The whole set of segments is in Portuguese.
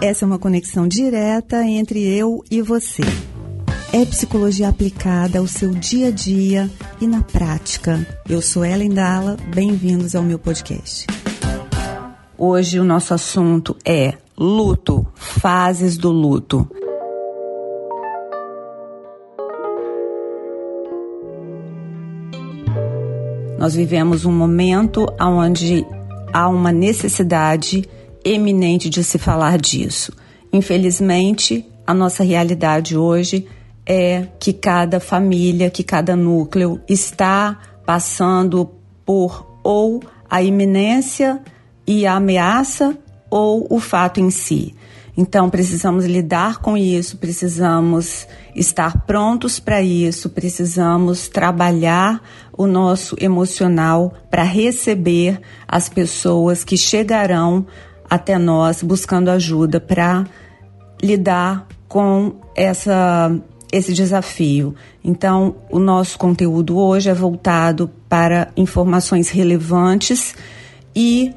Essa é uma conexão direta entre eu e você. É psicologia aplicada ao seu dia a dia e na prática. Eu sou Ellen Dalla, bem-vindos ao meu podcast. Hoje o nosso assunto é luto, fases do luto. Nós vivemos um momento onde há uma necessidade eminente de se falar disso. Infelizmente, a nossa realidade hoje é que cada família, que cada núcleo está passando por ou a iminência e a ameaça ou o fato em si. Então, precisamos lidar com isso, precisamos estar prontos para isso, precisamos trabalhar o nosso emocional para receber as pessoas que chegarão até nós buscando ajuda para lidar com essa esse desafio. Então, o nosso conteúdo hoje é voltado para informações relevantes e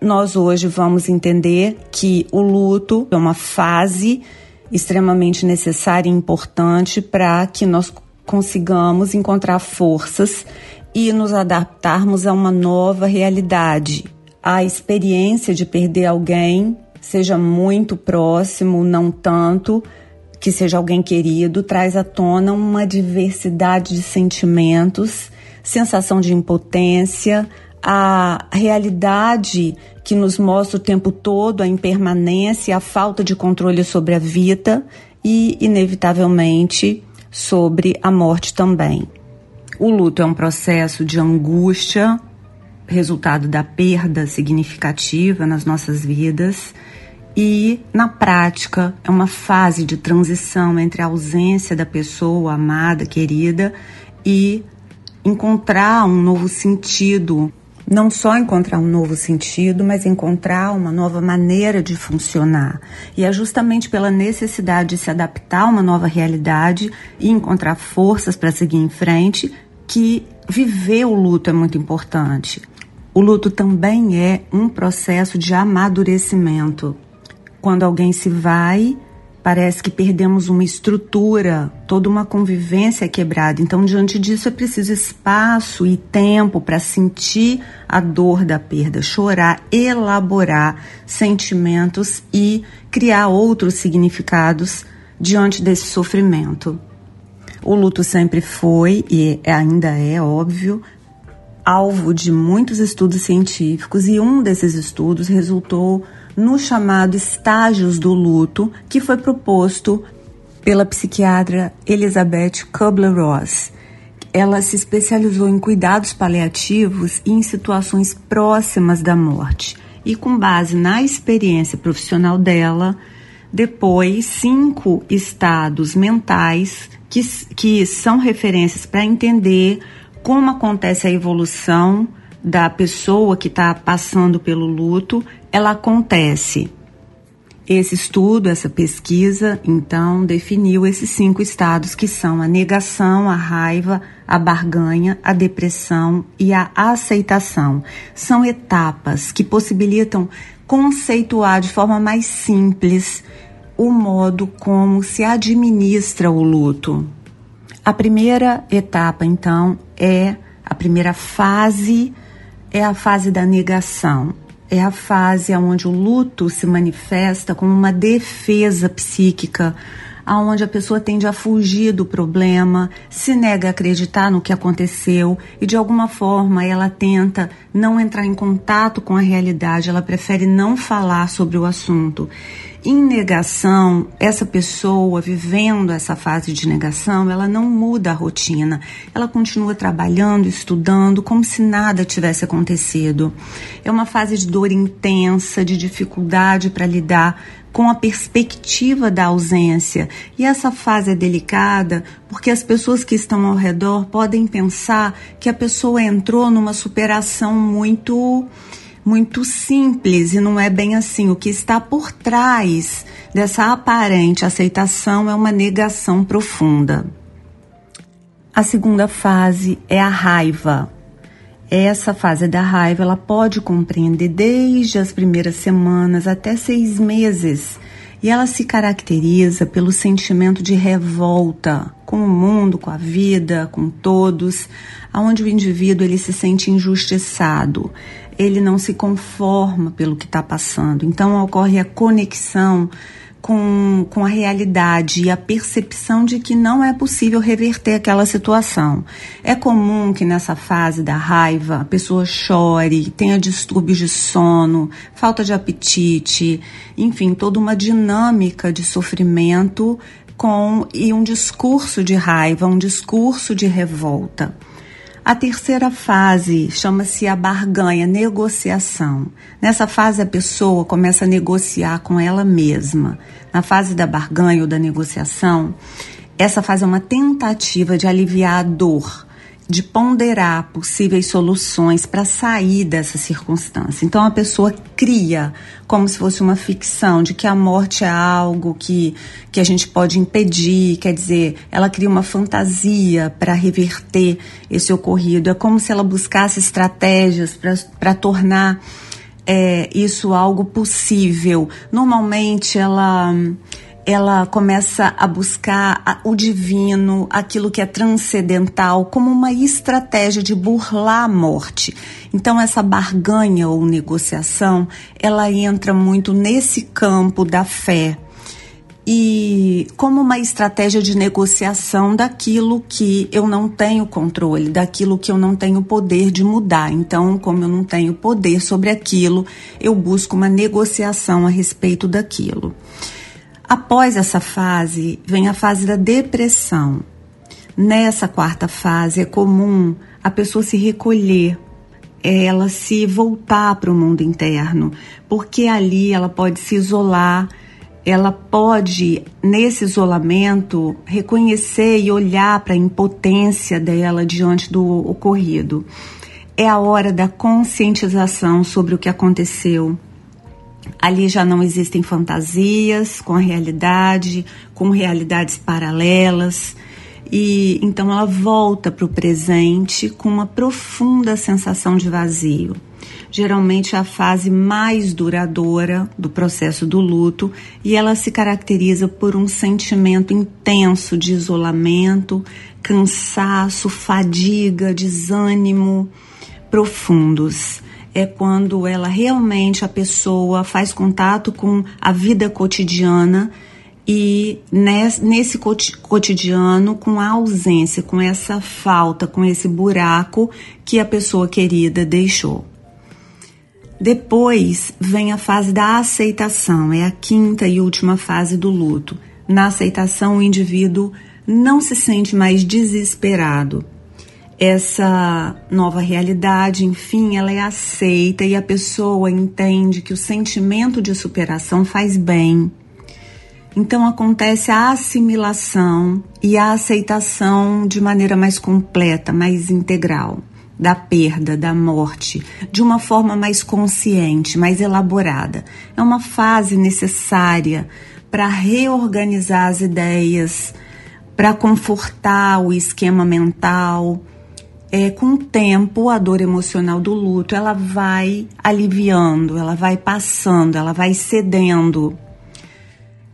nós hoje vamos entender que o luto é uma fase extremamente necessária e importante para que nós consigamos encontrar forças e nos adaptarmos a uma nova realidade. A experiência de perder alguém, seja muito próximo, não tanto, que seja alguém querido, traz à tona uma diversidade de sentimentos, sensação de impotência, a realidade que nos mostra o tempo todo a impermanência, a falta de controle sobre a vida e, inevitavelmente, sobre a morte também. O luto é um processo de angústia, resultado da perda significativa nas nossas vidas. E, na prática, é uma fase de transição entre a ausência da pessoa amada, querida, e encontrar um novo sentido não só encontrar um novo sentido, mas encontrar uma nova maneira de funcionar. E é justamente pela necessidade de se adaptar a uma nova realidade e encontrar forças para seguir em frente que viver o luto é muito importante. O luto também é um processo de amadurecimento. Quando alguém se vai, Parece que perdemos uma estrutura, toda uma convivência é quebrada. Então, diante disso, é preciso espaço e tempo para sentir a dor da perda, chorar, elaborar sentimentos e criar outros significados diante desse sofrimento. O luto sempre foi e ainda é óbvio alvo de muitos estudos científicos e um desses estudos resultou no chamado Estágios do Luto, que foi proposto pela psiquiatra Elizabeth Kubler-Ross. Ela se especializou em cuidados paliativos e em situações próximas da morte. E com base na experiência profissional dela, depois cinco estados mentais que, que são referências para entender como acontece a evolução da pessoa que está passando pelo luto, ela acontece. Esse estudo, essa pesquisa, então, definiu esses cinco estados que são a negação, a raiva, a barganha, a depressão e a aceitação. São etapas que possibilitam conceituar de forma mais simples o modo como se administra o luto. A primeira etapa, então, é a primeira fase é a fase da negação. É a fase onde o luto se manifesta como uma defesa psíquica, aonde a pessoa tende a fugir do problema, se nega a acreditar no que aconteceu e de alguma forma ela tenta não entrar em contato com a realidade, ela prefere não falar sobre o assunto em negação, essa pessoa vivendo essa fase de negação, ela não muda a rotina. Ela continua trabalhando, estudando, como se nada tivesse acontecido. É uma fase de dor intensa, de dificuldade para lidar com a perspectiva da ausência. E essa fase é delicada porque as pessoas que estão ao redor podem pensar que a pessoa entrou numa superação muito muito simples e não é bem assim. O que está por trás dessa aparente aceitação é uma negação profunda. A segunda fase é a raiva. Essa fase da raiva ela pode compreender desde as primeiras semanas até seis meses e ela se caracteriza pelo sentimento de revolta com o mundo, com a vida, com todos, aonde o indivíduo ele se sente injustiçado, ele não se conforma pelo que está passando. Então ocorre a conexão com, com a realidade e a percepção de que não é possível reverter aquela situação. É comum que nessa fase da raiva a pessoa chore, tenha distúrbios de sono, falta de apetite, enfim, toda uma dinâmica de sofrimento com e um discurso de raiva, um discurso de revolta. A terceira fase chama-se a barganha, negociação. Nessa fase, a pessoa começa a negociar com ela mesma. Na fase da barganha ou da negociação, essa fase é uma tentativa de aliviar a dor, de ponderar possíveis soluções para sair dessa circunstância. Então a pessoa cria como se fosse uma ficção de que a morte é algo que, que a gente pode impedir, quer dizer, ela cria uma fantasia para reverter esse ocorrido. É como se ela buscasse estratégias para tornar é, isso algo possível. Normalmente ela ela começa a buscar o divino, aquilo que é transcendental, como uma estratégia de burlar a morte. Então essa barganha ou negociação, ela entra muito nesse campo da fé e como uma estratégia de negociação daquilo que eu não tenho controle, daquilo que eu não tenho poder de mudar. Então, como eu não tenho poder sobre aquilo, eu busco uma negociação a respeito daquilo. Após essa fase, vem a fase da depressão. Nessa quarta fase, é comum a pessoa se recolher, ela se voltar para o mundo interno, porque ali ela pode se isolar, ela pode, nesse isolamento, reconhecer e olhar para a impotência dela diante do ocorrido. É a hora da conscientização sobre o que aconteceu, Ali já não existem fantasias com a realidade, com realidades paralelas. E então ela volta para o presente com uma profunda sensação de vazio. Geralmente é a fase mais duradoura do processo do luto e ela se caracteriza por um sentimento intenso de isolamento, cansaço, fadiga, desânimo profundos é quando ela realmente, a pessoa, faz contato com a vida cotidiana e nesse cotidiano, com a ausência, com essa falta, com esse buraco que a pessoa querida deixou. Depois vem a fase da aceitação, é a quinta e última fase do luto. Na aceitação, o indivíduo não se sente mais desesperado, essa nova realidade, enfim, ela é aceita e a pessoa entende que o sentimento de superação faz bem. Então acontece a assimilação e a aceitação de maneira mais completa, mais integral da perda, da morte, de uma forma mais consciente, mais elaborada. É uma fase necessária para reorganizar as ideias, para confortar o esquema mental é, com o tempo, a dor emocional do luto, ela vai aliviando, ela vai passando, ela vai cedendo.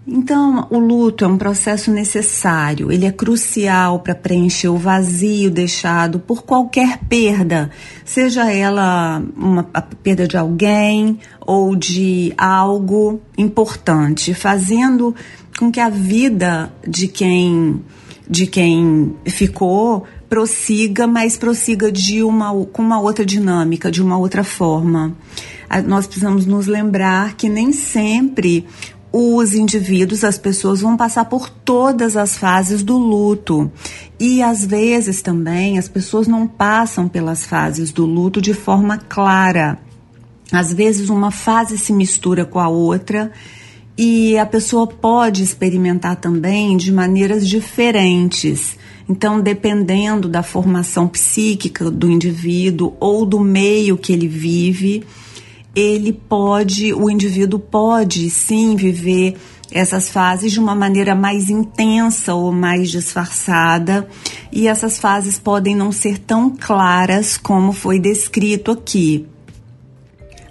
Então, o luto é um processo necessário, ele é crucial para preencher o vazio deixado por qualquer perda, seja ela uma a perda de alguém ou de algo importante, fazendo com que a vida de quem de quem ficou prossiga, mas prossiga de uma, com uma outra dinâmica, de uma outra forma. Nós precisamos nos lembrar que nem sempre os indivíduos, as pessoas vão passar por todas as fases do luto. E às vezes também as pessoas não passam pelas fases do luto de forma clara. Às vezes uma fase se mistura com a outra e a pessoa pode experimentar também de maneiras diferentes. Então, dependendo da formação psíquica do indivíduo ou do meio que ele vive, ele pode, o indivíduo pode sim viver essas fases de uma maneira mais intensa ou mais disfarçada, e essas fases podem não ser tão claras como foi descrito aqui.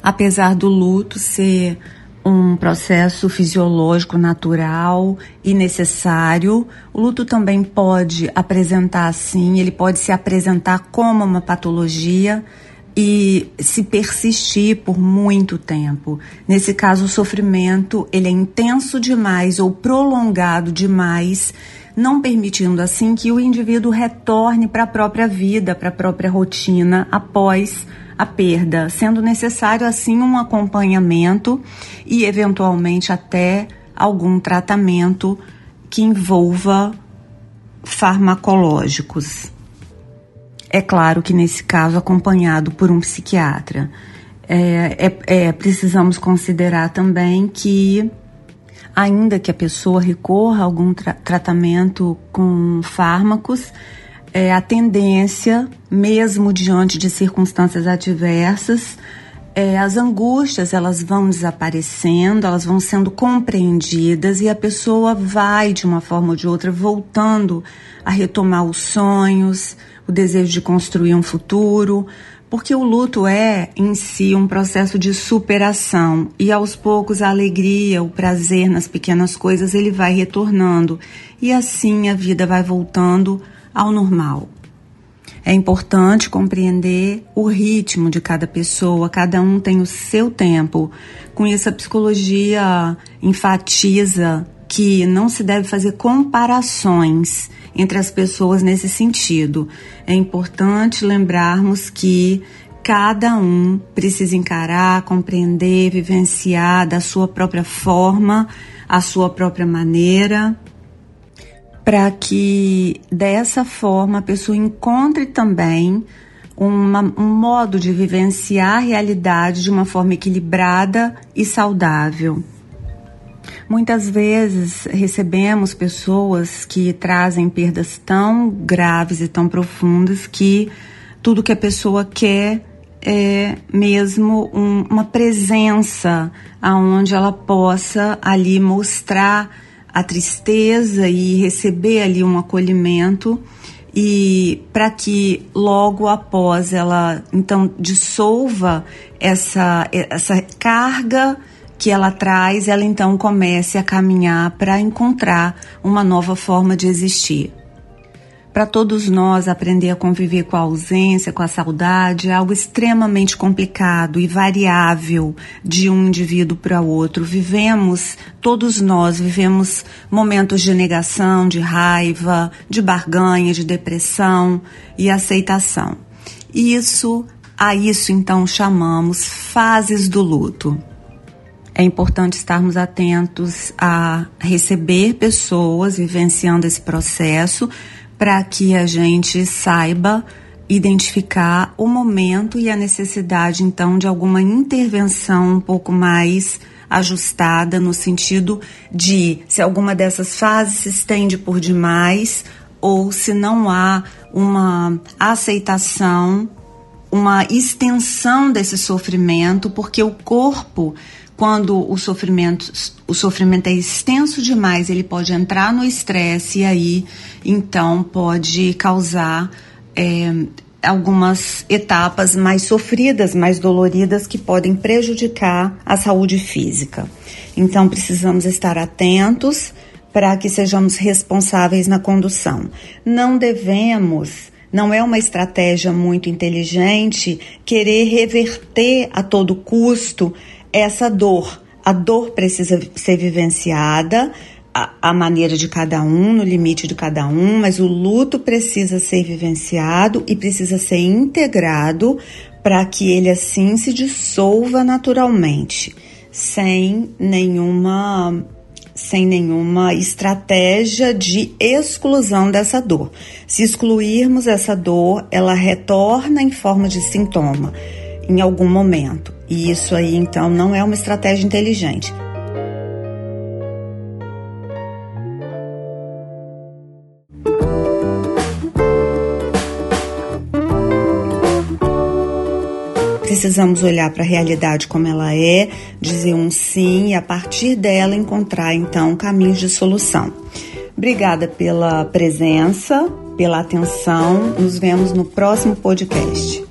Apesar do luto ser um processo fisiológico natural e necessário. O luto também pode apresentar assim, ele pode se apresentar como uma patologia e se persistir por muito tempo. Nesse caso, o sofrimento ele é intenso demais ou prolongado demais, não permitindo assim que o indivíduo retorne para a própria vida, para a própria rotina após a perda, sendo necessário assim um acompanhamento e eventualmente até algum tratamento que envolva farmacológicos. É claro que nesse caso acompanhado por um psiquiatra. É, é, é, precisamos considerar também que, ainda que a pessoa recorra a algum tra tratamento com fármacos, é, a tendência, mesmo diante de circunstâncias adversas, é, as angústias elas vão desaparecendo, elas vão sendo compreendidas e a pessoa vai, de uma forma ou de outra, voltando a retomar os sonhos, o desejo de construir um futuro, porque o luto é, em si, um processo de superação. E aos poucos a alegria, o prazer nas pequenas coisas ele vai retornando. E assim a vida vai voltando ao normal. É importante compreender o ritmo de cada pessoa, cada um tem o seu tempo. Com isso, a psicologia enfatiza que não se deve fazer comparações entre as pessoas nesse sentido. É importante lembrarmos que cada um precisa encarar, compreender, vivenciar da sua própria forma, a sua própria maneira para que dessa forma a pessoa encontre também uma, um modo de vivenciar a realidade de uma forma equilibrada e saudável. Muitas vezes recebemos pessoas que trazem perdas tão graves e tão profundas que tudo que a pessoa quer é mesmo um, uma presença aonde ela possa ali mostrar a tristeza e receber ali um acolhimento e para que logo após ela então dissolva essa essa carga que ela traz, ela então comece a caminhar para encontrar uma nova forma de existir. Para todos nós, aprender a conviver com a ausência, com a saudade, é algo extremamente complicado e variável de um indivíduo para outro. Vivemos, todos nós vivemos momentos de negação, de raiva, de barganha, de depressão e aceitação. Isso, a isso então chamamos fases do luto. É importante estarmos atentos a receber pessoas vivenciando esse processo para que a gente saiba identificar o momento e a necessidade, então, de alguma intervenção um pouco mais ajustada no sentido de se alguma dessas fases se estende por demais ou se não há uma aceitação, uma extensão desse sofrimento, porque o corpo quando o sofrimento, o sofrimento é extenso demais, ele pode entrar no estresse e aí então pode causar é, algumas etapas mais sofridas, mais doloridas que podem prejudicar a saúde física. Então precisamos estar atentos para que sejamos responsáveis na condução. Não devemos não é uma estratégia muito inteligente querer reverter a todo custo essa dor. A dor precisa ser vivenciada, a, maneira de cada um, no limite de cada um, mas o luto precisa ser vivenciado e precisa ser integrado para que ele assim se dissolva naturalmente, sem nenhuma sem nenhuma estratégia de exclusão dessa dor. Se excluirmos essa dor, ela retorna em forma de sintoma em algum momento. E isso aí, então, não é uma estratégia inteligente. Precisamos olhar para a realidade como ela é, dizer um sim e a partir dela encontrar então caminhos de solução. Obrigada pela presença, pela atenção. Nos vemos no próximo podcast.